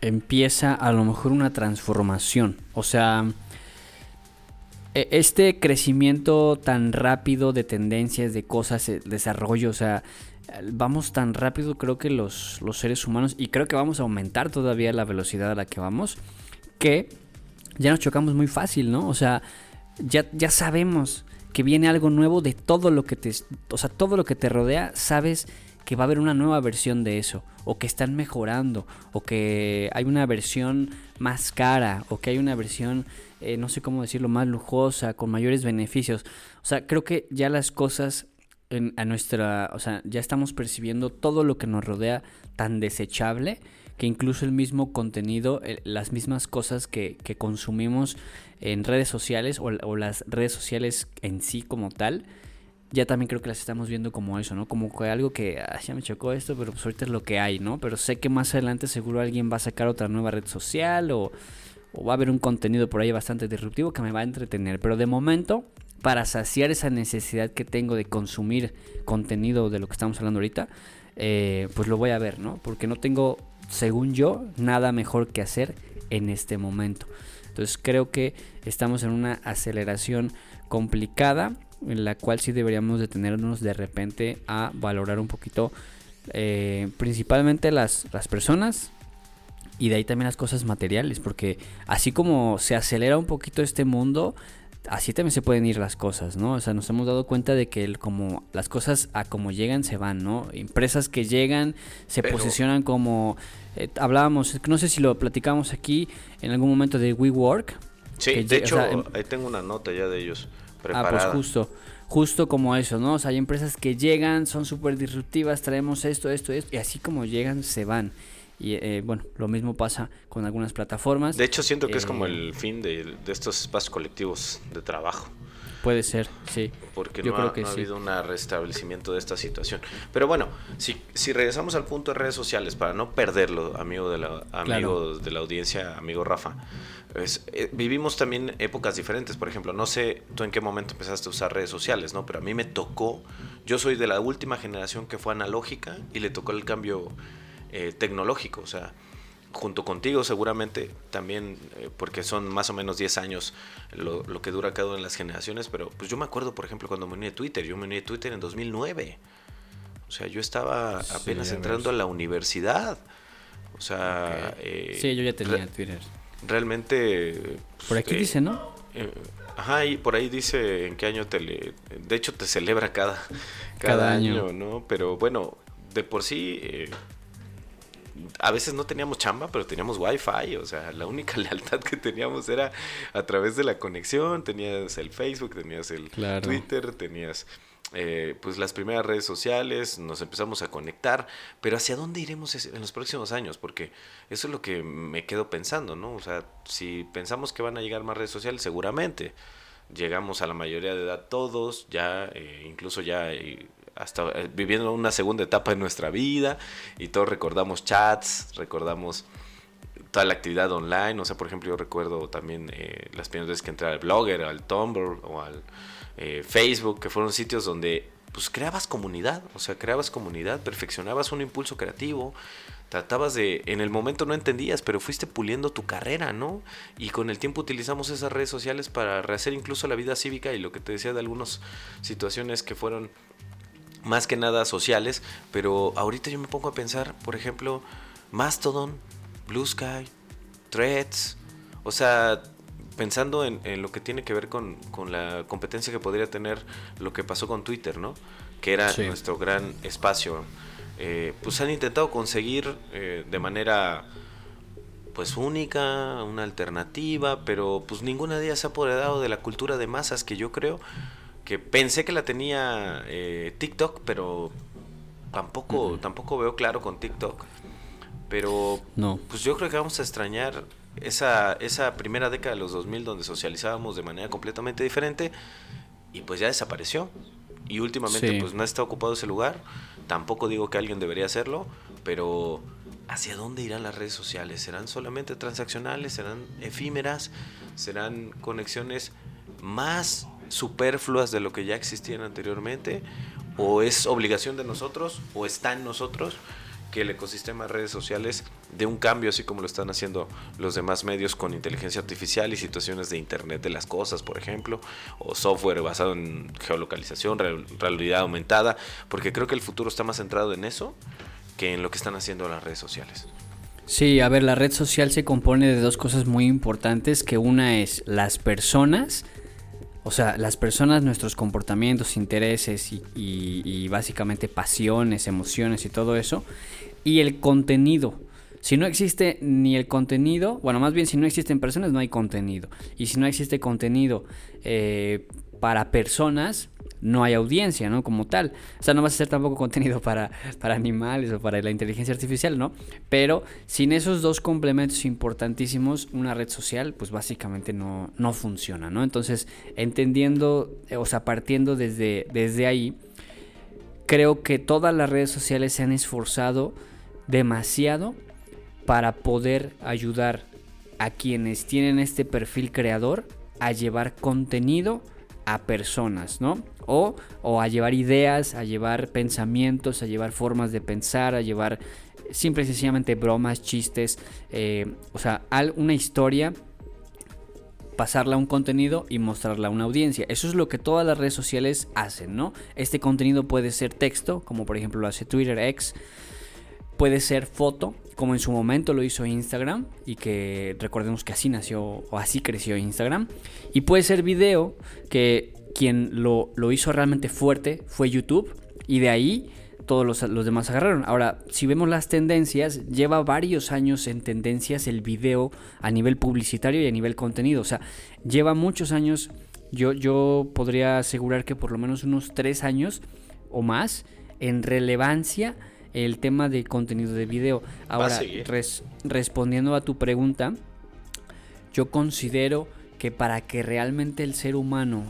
empieza a lo mejor una transformación. O sea, e- este crecimiento tan rápido de tendencias, de cosas, eh, desarrollo, o sea, vamos tan rápido creo que los, los seres humanos, y creo que vamos a aumentar todavía la velocidad a la que vamos, que ya nos chocamos muy fácil, ¿no? O sea, ya, ya sabemos que viene algo nuevo de todo lo que te, o sea, todo lo que te rodea, sabes que va a haber una nueva versión de eso, o que están mejorando, o que hay una versión más cara, o que hay una versión, eh, no sé cómo decirlo, más lujosa, con mayores beneficios. O sea, creo que ya las cosas a nuestra, o sea, ya estamos percibiendo todo lo que nos rodea tan desechable que incluso el mismo contenido, eh, las mismas cosas que, consumimos en redes sociales o, las redes sociales en sí como tal, ya también creo que las estamos viendo como eso, ¿no? Como que algo que "Ah, ya me chocó esto, pero pues ahorita es lo que hay, ¿no? Pero sé que más adelante seguro alguien va a sacar otra nueva red social o, o va a haber un contenido por ahí bastante disruptivo que me va a entretener. Pero de momento, para saciar esa necesidad que tengo de consumir contenido de lo que estamos hablando ahorita, eh, pues lo voy a ver, ¿no? Porque no tengo, según yo, nada mejor que hacer en este momento. Entonces creo que estamos en una aceleración complicada en la cual sí deberíamos detenernos de repente a valorar un poquito eh, principalmente las, las personas y de ahí también las cosas materiales porque así como se acelera un poquito este mundo así también se pueden ir las cosas, ¿no? O sea, nos hemos dado cuenta de que el, como las cosas a como llegan se van, ¿no? Empresas que llegan se Pero- posicionan como eh, hablábamos, no sé si lo platicamos aquí en algún momento de WeWork. Sí, que de o hecho, sea, em- ahí tengo una nota ya de ellos Ah, preparada. pues justo, justo como eso, ¿no? O sea, hay empresas que llegan, son súper disruptivas, traemos esto, esto, esto, y así como llegan, se van. Y eh, bueno, lo mismo pasa con algunas plataformas. De hecho, siento que es como Eh, el fin de, de estos espacios colectivos de trabajo. Puede ser, sí. porque Yo no, creo ha, que no ha sí. habido un restablecimiento de esta situación. Pero bueno, si, si regresamos al punto de redes sociales, para no perderlo, amigo de la, amigo de la audiencia, amigo Rafa, es, eh, vivimos también épocas diferentes. Por ejemplo, no sé tú en qué momento empezaste a usar redes sociales, ¿no? Pero a mí me tocó, yo soy de la última generación que fue analógica y le tocó el cambio eh, tecnológico, o sea, junto contigo seguramente también, eh, porque son más o menos 10 años lo, lo que dura cada una de las generaciones, pero pues yo me acuerdo, por ejemplo, cuando me uní a Twitter, yo me uní a Twitter en 2009, o sea, yo estaba Sí, apenas entrando a la universidad, o sea, eh, Sí, yo ya tenía Twitter. realmente... Por aquí eh, dice, ¿no? eh, ajá, y por ahí dice en qué año te le... De hecho, te celebra cada, cada, Cada año. año. ¿no? Pero bueno, de por sí, eh, a veces no teníamos chamba, pero teníamos wifi, o sea, la única lealtad que teníamos era a través de la conexión, tenías el Facebook, tenías el Twitter, tenías eh, pues las primeras redes sociales, nos empezamos a conectar, pero ¿hacia dónde iremos en los próximos años? Porque eso es lo que me quedo pensando, ¿no? O sea, si pensamos que van a llegar más redes sociales, seguramente llegamos a la mayoría de edad todos, ya, eh, incluso ya eh, hasta viviendo una segunda etapa de nuestra vida y todos recordamos chats, recordamos toda la actividad online, o sea, por ejemplo, yo recuerdo también las primeras veces que entré al Blogger, al Tumblr o al eh, Facebook, que fueron sitios donde pues creabas comunidad, o sea, creabas comunidad, perfeccionabas un impulso creativo, tratabas de, en el momento no entendías, pero fuiste puliendo tu carrera, ¿no? Y con el tiempo utilizamos esas redes sociales para rehacer incluso la vida cívica y lo que te decía de algunas situaciones que fueron más que nada sociales, pero ahorita yo me pongo a pensar, por ejemplo, Mastodon, Blue Sky, Threads, o sea, pensando en, lo que tiene que ver con, la competencia que podría tener lo que pasó con Twitter, ¿no? Que era nuestro gran espacio. Eh, pues han intentado conseguir eh, de manera pues única, una alternativa, pero pues ninguna de ellas se ha apoderado de la cultura de masas que yo creo que pensé que la tenía eh, TikTok, pero tampoco, tampoco veo claro con TikTok. Pero no. pues yo creo que vamos a extrañar esa, esa primera década de los 2000 donde socializábamos de manera completamente diferente y pues ya desapareció. Y últimamente pues no está ocupado ese lugar. Tampoco digo que alguien debería hacerlo, pero ¿hacia dónde irán las redes sociales? ¿Serán solamente transaccionales? ¿Serán efímeras? ¿Serán conexiones más superfluas de lo que ya existían anteriormente? ¿O es obligación de nosotros? ¿O está en nosotros? que el ecosistema de redes sociales de un cambio, así como lo están haciendo los demás medios con inteligencia artificial y situaciones de Internet de las cosas, por ejemplo, o software basado en geolocalización, realidad aumentada, porque creo que el futuro está más centrado en eso que en lo que están haciendo las redes sociales. Sí, a ver, la red social se compone de dos cosas muy importantes, que una es las personas, o sea, las personas, nuestros comportamientos, intereses y, básicamente pasiones, emociones y todo eso, y el contenido. Si no existe ni el contenido, bueno, más bien si no existen personas, no hay contenido. Y si no existe contenido eh, para personas, no hay audiencia, ¿no? Como tal. O sea, no vas a hacer tampoco contenido para, para animales o para la inteligencia artificial, ¿no? Pero sin esos dos complementos importantísimos, una red social, pues básicamente no, no funciona, ¿no? Entonces, entendiendo, o sea, partiendo desde, desde ahí, creo que todas las redes sociales se han esforzado demasiado para poder ayudar a quienes tienen este perfil creador a llevar contenido a personas, ¿no? O, a llevar ideas, a llevar pensamientos, a llevar formas de pensar, a llevar simple y sencillamente bromas, chistes, eh, o sea, una historia, pasarla a un contenido y mostrarla a una audiencia. Eso es lo que todas las redes sociales hacen, ¿no? Este contenido puede ser texto, como por ejemplo lo hace Twitter X, puede ser foto, como en su momento lo hizo Instagram y que recordemos que así nació o así creció Instagram. Y puede ser video, que quien lo, hizo realmente fuerte fue YouTube y de ahí todos los, los, demás agarraron. Ahora, si vemos las tendencias, lleva varios años en tendencias el video a nivel publicitario y a nivel contenido. O sea, lleva muchos años, yo, yo podría asegurar que por lo menos unos tres años o más en relevancia el tema de contenido de video. Ahora, respondiendo a tu pregunta, yo considero que para que realmente el ser humano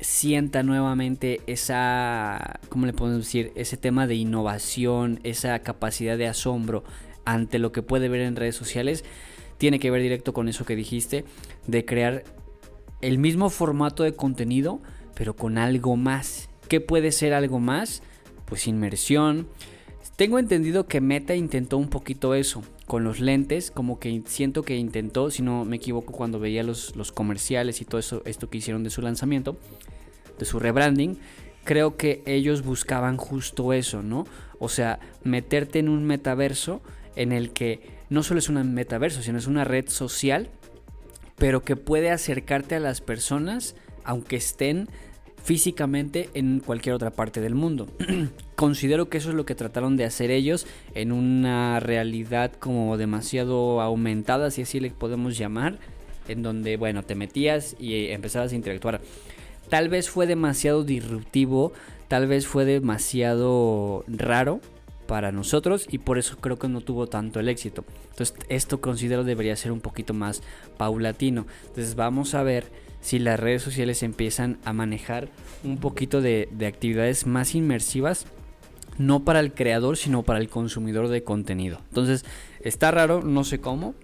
sienta nuevamente esa, ¿cómo le podemos decir? Ese tema de innovación, esa capacidad de asombro ante lo que puede ver en redes sociales, tiene que ver directo con eso que dijiste, de crear el mismo formato de contenido, pero con algo más. ¿Qué puede ser algo más? Pues inmersión, tengo entendido que Meta intentó un poquito eso con los lentes, como que siento que intentó, si no me equivoco, cuando veía los, los comerciales y todo eso, esto que hicieron de su lanzamiento, de su rebranding, creo que ellos buscaban justo eso, ¿no? O sea, meterte en un metaverso en el que no solo es un metaverso, sino es una red social, pero que puede acercarte a las personas aunque estén físicamente en cualquier otra parte del mundo. Considero que eso es lo que trataron de hacer ellos en una realidad como demasiado aumentada, si así le podemos llamar, en donde, bueno, te metías y empezabas a interactuar. Tal vez fue demasiado disruptivo, tal vez fue demasiado raro para nosotros y por eso creo que no tuvo tanto el éxito. Entonces esto considero debería ser un poquito más paulatino. Entonces vamos a ver si las redes sociales empiezan a manejar un poquito de, actividades más inmersivas, no para el creador, sino para el consumidor de contenido. Entonces, está raro, no sé cómo.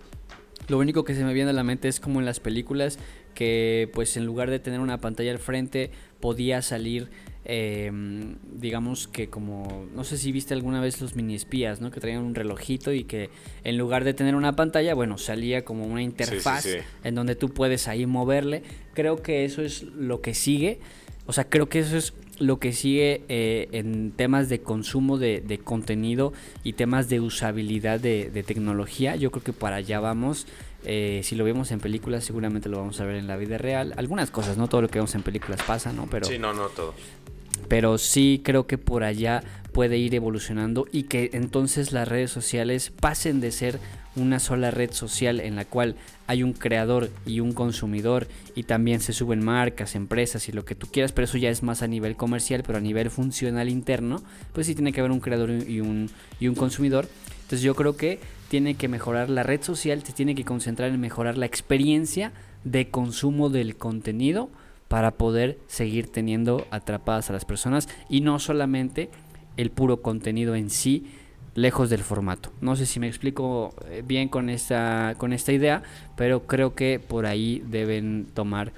Lo único que se me viene a la mente es como en las películas que pues en lugar de tener una pantalla al frente podía salir Em, digamos que como, no sé si viste alguna vez los mini espías, ¿no? Que traían un relojito y que en lugar de tener una pantalla, bueno, salía como una interfaz en donde tú puedes ahí moverle. Creo que eso es lo que sigue. O sea, creo que eso es lo que sigue eh, en temas de consumo de, contenido y temas de usabilidad de, de, tecnología. Yo creo que para allá vamos. Eh, si lo vemos en películas, seguramente lo vamos a ver en la vida real. Algunas cosas, no todo lo que vemos en películas pasa, ¿no? Pero, sí, no, no todo. Pero sí creo que por allá puede ir evolucionando y que entonces las redes sociales pasen de ser una sola red social en la cual hay un creador y un consumidor y también se suben marcas, empresas y lo que tú quieras, pero eso ya es más a nivel comercial, pero a nivel funcional interno, pues sí tiene que haber un creador y un, y un consumidor. Entonces yo creo que tiene que mejorar la red social, se tiene que concentrar en mejorar la experiencia de consumo del contenido para poder seguir teniendo atrapadas a las personas y no solamente el puro contenido en sí lejos del formato. No sé si me explico eh, bien con esta, con esta idea, pero creo que por ahí deben tomar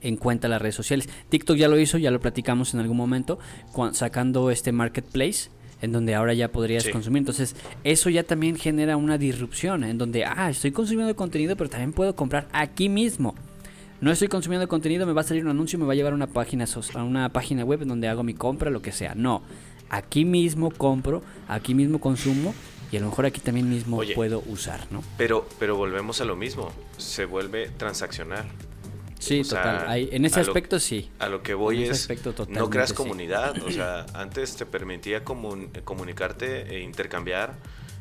en cuenta las redes sociales. TikTok ya lo hizo, ya lo platicamos en algún momento, sacando este marketplace en donde ahora ya podrías consumir. Entonces, eso ya también genera una disrupción, en donde, ah, estoy consumiendo contenido, pero también puedo comprar aquí mismo. No estoy consumiendo contenido, me va a salir un anuncio, me va a llevar a una página, a una página web en donde hago mi compra, lo que sea. No, aquí mismo compro, aquí mismo consumo y a lo mejor aquí también mismo puedo usar, ¿no? Pero, pero volvemos a lo mismo, se vuelve transaccional. Sí, total. en ese aspecto sí. A lo que voy es, no creas comunidad, o sea, antes te permitía comunicarte e intercambiar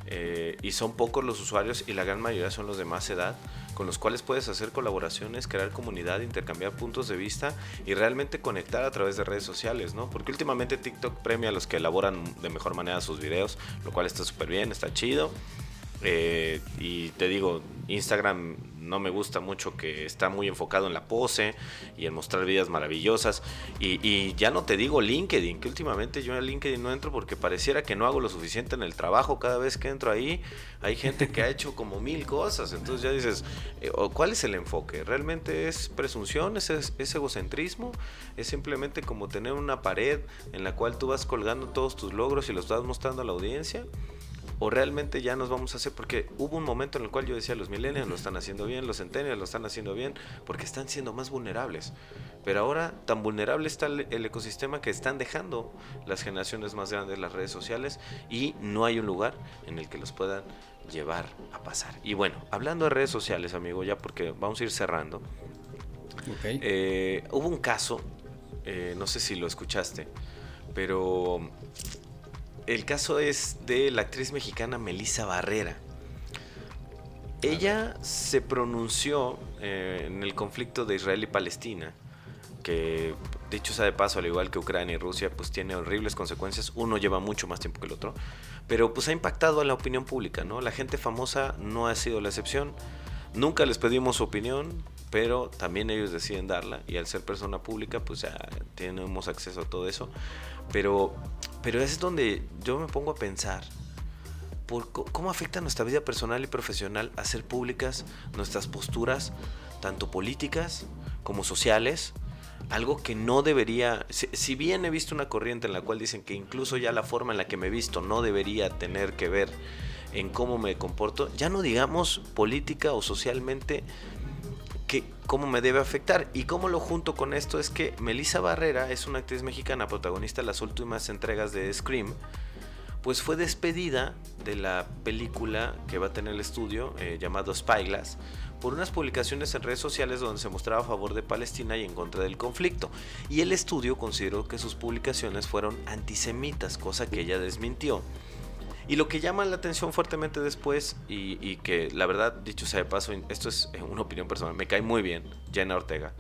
eh, y son pocos los usuarios y la gran mayoría son los de más edad con los cuales puedes hacer colaboraciones, crear comunidad, intercambiar puntos de vista y realmente conectar a través de redes sociales, ¿no? Porque últimamente TikTok premia a los que elaboran de mejor manera sus videos, lo cual está súper bien, está chido. Eh, y te digo, Instagram no me gusta mucho que está muy enfocado en la pose y en mostrar vidas maravillosas. Y, ya no te digo LinkedIn, que últimamente yo en LinkedIn no entro porque pareciera que no hago lo suficiente en el trabajo. Cada vez que entro ahí hay gente que ha hecho como mil cosas. Entonces ya dices, eh, ¿cuál es el enfoque? ¿Realmente es presunción? ¿Es, es egocentrismo? ¿Es simplemente como tener una pared en la cual tú vas colgando todos tus logros y los vas mostrando a la audiencia? O realmente ya nos vamos a hacer, porque hubo un momento en el cual yo decía, los millennials lo están haciendo bien, los centennials lo están haciendo bien, porque están siendo más vulnerables. Pero ahora tan vulnerable está el, ecosistema que están dejando las generaciones más grandes las redes sociales y no hay un lugar en el que los puedan llevar a pasar. Y bueno, hablando de redes sociales, amigo, ya porque vamos a ir cerrando. Eh, hubo un caso, eh, no sé si lo escuchaste, pero el caso es de la actriz mexicana Melissa Barrera. Ella se pronunció eh, en el conflicto de Israel y Palestina, que dicho sea de paso, al igual que Ucrania y Rusia, pues tiene horribles consecuencias. Uno lleva mucho más tiempo que el otro, pero pues ha impactado a la opinión pública, ¿no? La gente famosa no ha sido la excepción. Nunca les pedimos su opinión, pero también ellos deciden darla y al ser persona pública, pues ya tenemos acceso a todo eso. Pero, pero es donde yo me pongo a pensar, por ¿cómo afecta nuestra vida personal y profesional hacer públicas nuestras posturas, tanto políticas como sociales? Algo que no debería, si, bien he visto una corriente en la cual dicen que incluso ya la forma en la que me he visto no debería tener que ver en cómo me comporto, ya no digamos política o socialmente cómo me debe afectar. Y cómo lo junto con esto es que Melissa Barrera es una actriz mexicana, protagonista de las últimas entregas de Scream. pues fue despedida de la película que va a tener el estudio eh, llamado Spyglass por unas publicaciones en redes sociales donde se mostraba a favor de Palestina y en contra del conflicto. Y el estudio consideró que sus publicaciones fueron antisemitas, cosa que ella desmintió. Y lo que llama la atención fuertemente después, y, que la verdad, dicho sea de paso, esto es una opinión personal, me cae muy bien, Jenna Ortega.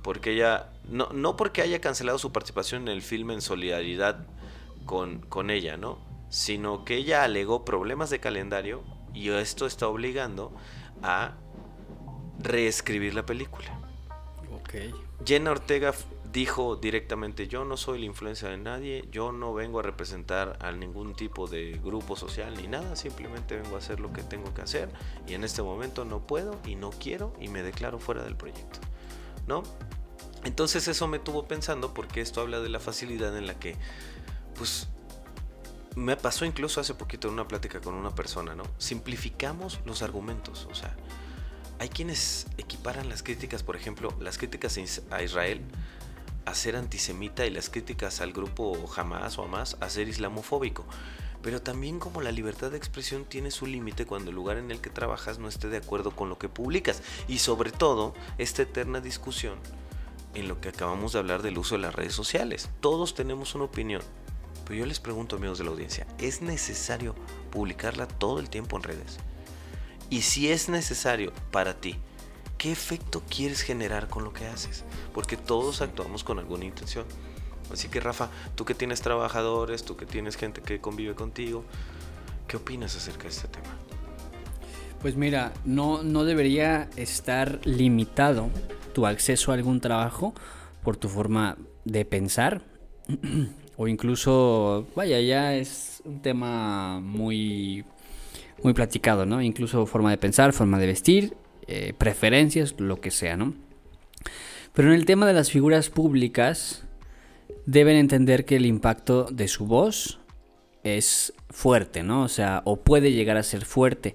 Porque ella, no, no porque haya cancelado su participación en el filme en solidaridad con, con ella, ¿no? Sino que ella alegó problemas de calendario y esto está obligando a reescribir la película. Ok. Jenna Ortega dijo directamente, yo no soy la influencia de nadie, yo no vengo a representar a ningún tipo de grupo social ni nada, simplemente vengo a hacer lo que tengo que hacer y en este momento no puedo y no quiero y me declaro fuera del proyecto. ¿No? Entonces eso me tuvo pensando porque esto habla de la facilidad en la que, pues, me pasó incluso hace poquito en una plática con una persona, ¿no? Simplificamos los argumentos, o sea, hay quienes equiparan las críticas, por ejemplo, las críticas a Israel a ser antisemita y las críticas al grupo Hamas o Hamas a ser islamofóbico. Pero también como la libertad de expresión tiene su límite cuando el lugar en el que trabajas no esté de acuerdo con lo que publicas. Y sobre todo, esta eterna discusión en lo que acabamos de hablar del uso de las redes sociales. Todos tenemos una opinión. Pero yo les pregunto, amigos de la audiencia, ¿es necesario publicarla todo el tiempo en redes? Y si es necesario para ti, ¿qué efecto quieres generar con lo que haces? Porque todos actuamos con alguna intención. Así que Rafa, tú que tienes trabajadores, tú que tienes gente que convive contigo, ¿qué opinas acerca de este tema? Pues mira, no, no debería estar limitado tu acceso a algún trabajo por tu forma de pensar o incluso, vaya, ya es un tema muy muy platicado, ¿no? Incluso forma de pensar, forma de vestir, eh, preferencias, lo que sea, ¿no? Pero en el tema de las figuras públicas, deben entender que el impacto de su voz es fuerte, ¿no? O sea, o puede llegar a ser fuerte.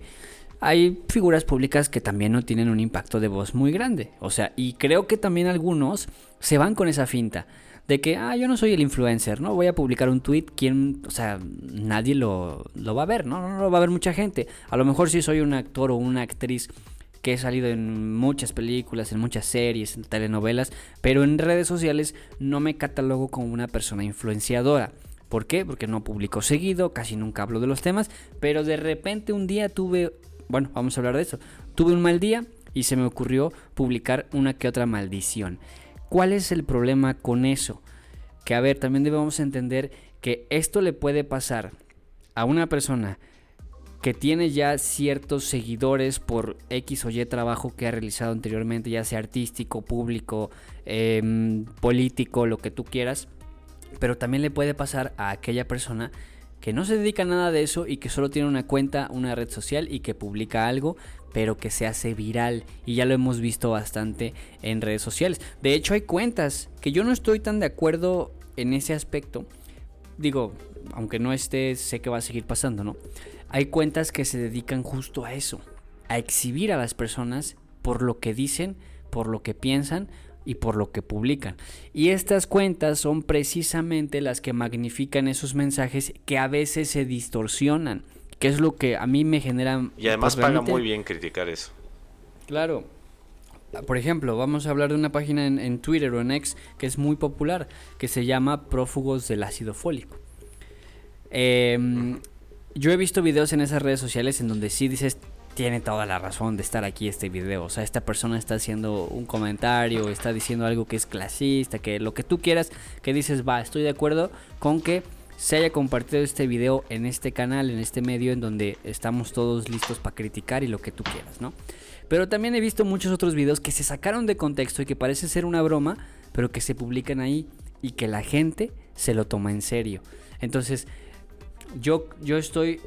Hay figuras públicas que también no tienen un impacto de voz muy grande. O sea, y creo que también algunos se van con esa finta de que, ah, yo no soy el influencer, ¿no? Voy a publicar un tweet, ¿quién, o sea, nadie lo, va a ver, ¿no? No lo va a ver mucha gente. A lo mejor si soy un actor o una actriz que he salido en muchas películas, en muchas series, en telenovelas, pero en redes sociales no me catalogo como una persona influenciadora. ¿Por qué? Porque no publico seguido, casi nunca hablo de los temas, pero de repente un día tuve, bueno, vamos a hablar de eso, tuve un mal día y se me ocurrió publicar una que otra maldición. ¿Cuál es el problema con eso? Que a ver, también debemos entender que esto le puede pasar a una persona que tiene ya ciertos seguidores por X o Y trabajo que ha realizado anteriormente, ya sea artístico, público, em, político, lo que tú quieras. Pero también le puede pasar a aquella persona que no se dedica a nada de eso y que solo tiene una cuenta, una red social y que publica algo, pero que se hace viral y ya lo hemos visto bastante en redes sociales. De hecho hay cuentas que yo no estoy tan de acuerdo en ese aspecto. Digo, aunque no esté, sé que va a seguir pasando, ¿no? Hay cuentas que se dedican justo a eso, a exhibir a las personas por lo que dicen, por lo que piensan y por lo que publican. Y estas cuentas son precisamente las que magnifican esos mensajes que a veces se distorsionan que es lo que a mí me genera... Y además pues, paga muy bien criticar eso. Claro. Por ejemplo, vamos a hablar de una página en, Twitter o en X que es muy popular, que se llama Prófugos del Ácido Fólico. Em, yo he visto videos en esas redes sociales en donde sí dices, tiene toda la razón de estar aquí este video. O sea, esta persona está haciendo un comentario, está diciendo algo que es clasista, que lo que tú quieras, que dices, va, estoy de acuerdo con que se haya compartido este video en este canal, en este medio en donde estamos todos listos para criticar y lo que tú quieras, ¿no? Pero también he visto muchos otros videos que se sacaron de contexto y que parece ser una broma, pero que se publican ahí y que la gente se lo toma en serio. Entonces, yo, yo estoy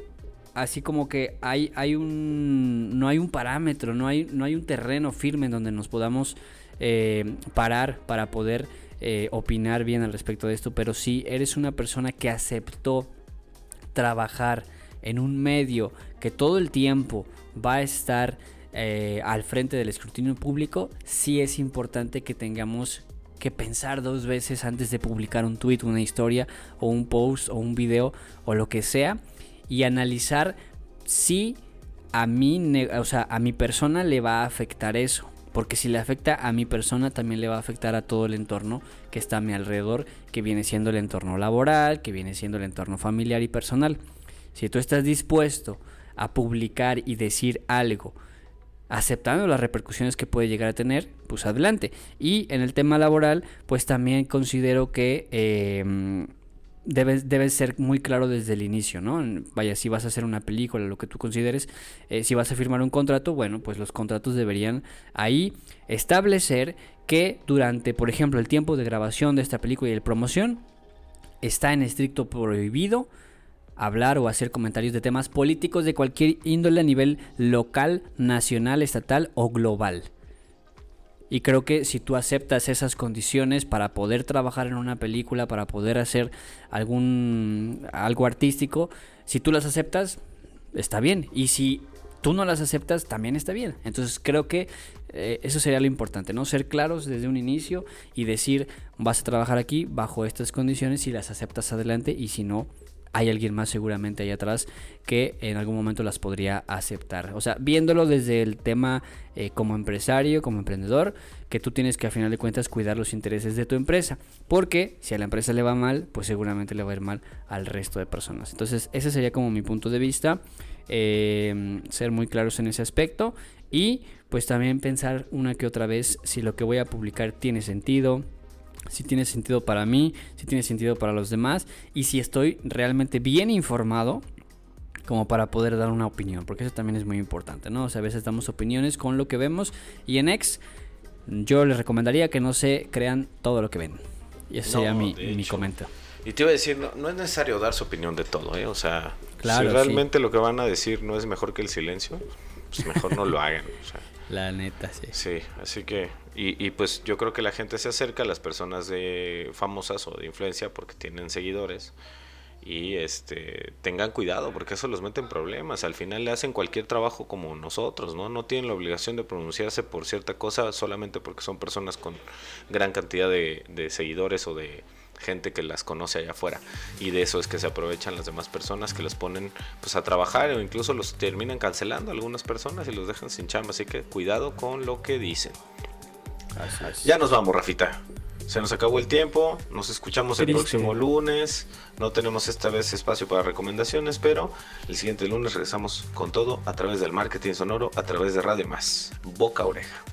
así como que hay, hay un. no hay un parámetro, no hay, no hay un terreno firme en donde nos podamos eh, parar para poder eh, opinar bien al respecto de esto, pero si eres una persona que aceptó trabajar en un medio que todo el tiempo va a estar eh, al frente del escrutinio público, sí es importante que tengamos que pensar dos veces antes de publicar un tweet, una historia o un post o un video o lo que sea y analizar si a mí, o sea, a mi persona le va a afectar eso. Porque si le afecta a mi persona, también le va a afectar a todo el entorno que está a mi alrededor, que viene siendo el entorno laboral, que viene siendo el entorno familiar y personal. Si tú estás dispuesto a publicar y decir algo, aceptando las repercusiones que puede llegar a tener, pues adelante. Y en el tema laboral, pues también considero que... Eh, debes, ser muy claro desde el inicio, ¿no? Vaya, si vas a hacer una película, lo que tú consideres, eh, si vas a firmar un contrato, bueno, pues los contratos deberían ahí establecer que durante, por ejemplo, el tiempo de grabación de esta película y de promoción, está en estricto prohibido hablar o hacer comentarios de temas políticos de cualquier índole a nivel local, nacional, estatal o global. Y creo que si tú aceptas esas condiciones para poder trabajar en una película, para poder hacer algún algo artístico, si tú las aceptas, está bien. Y si tú no las aceptas, también está bien. Entonces creo que eh, eso sería lo importante, ¿no? Ser claros desde un inicio y decir, vas a trabajar aquí bajo estas condiciones, si las aceptas adelante y si no, hay alguien más seguramente ahí atrás que en algún momento las podría aceptar. O sea, viéndolo desde el tema eh, como empresario, como emprendedor, que tú tienes que a final de cuentas cuidar los intereses de tu empresa. Porque si a la empresa le va mal, pues seguramente le va a ir mal al resto de personas. Entonces, ese sería como mi punto de vista. Eh, ser muy claros en ese aspecto. Y pues también pensar una que otra vez si lo que voy a publicar tiene sentido si tiene sentido para mí, si tiene sentido para los demás y si estoy realmente bien informado como para poder dar una opinión, porque eso también es muy importante, ¿no? O sea, a veces damos opiniones con lo que vemos y en X yo les recomendaría que no se crean todo lo que ven. Y ese sería mi, mi comentario. Y te iba a decir, no, es necesario dar su opinión de todo, ¿eh? O sea, si realmente lo que van a decir no es mejor que el silencio, pues mejor no lo hagan. La neta, sí. Sí, así que y, pues yo creo que la gente se acerca a las personas de famosas o de influencia porque tienen seguidores y este tengan cuidado porque eso los mete en problemas al final le hacen cualquier trabajo como nosotros no no tienen la obligación de pronunciarse por cierta cosa solamente porque son personas con gran cantidad de, de seguidores o de gente que las conoce allá afuera y de eso es que se aprovechan las demás personas que los ponen pues a trabajar o incluso los terminan cancelando algunas personas y los dejan sin chamba así que cuidado con lo que dicen ya nos vamos, Rafita. Se nos acabó el tiempo, nos escuchamos el próximo lunes. No tenemos esta vez espacio para recomendaciones, pero el siguiente lunes regresamos con todo a través del marketing sonoro, a través de Radio Más, boca oreja.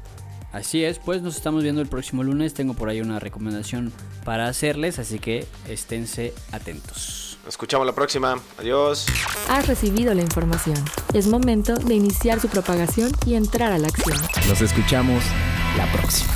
Así es, pues nos estamos viendo el próximo lunes. Tengo por ahí una recomendación para hacerles, así que esténse atentos. Nos escuchamos la próxima. Adiós. Has recibido la información. Es momento de iniciar su propagación y entrar a la acción. Nos escuchamos la próxima.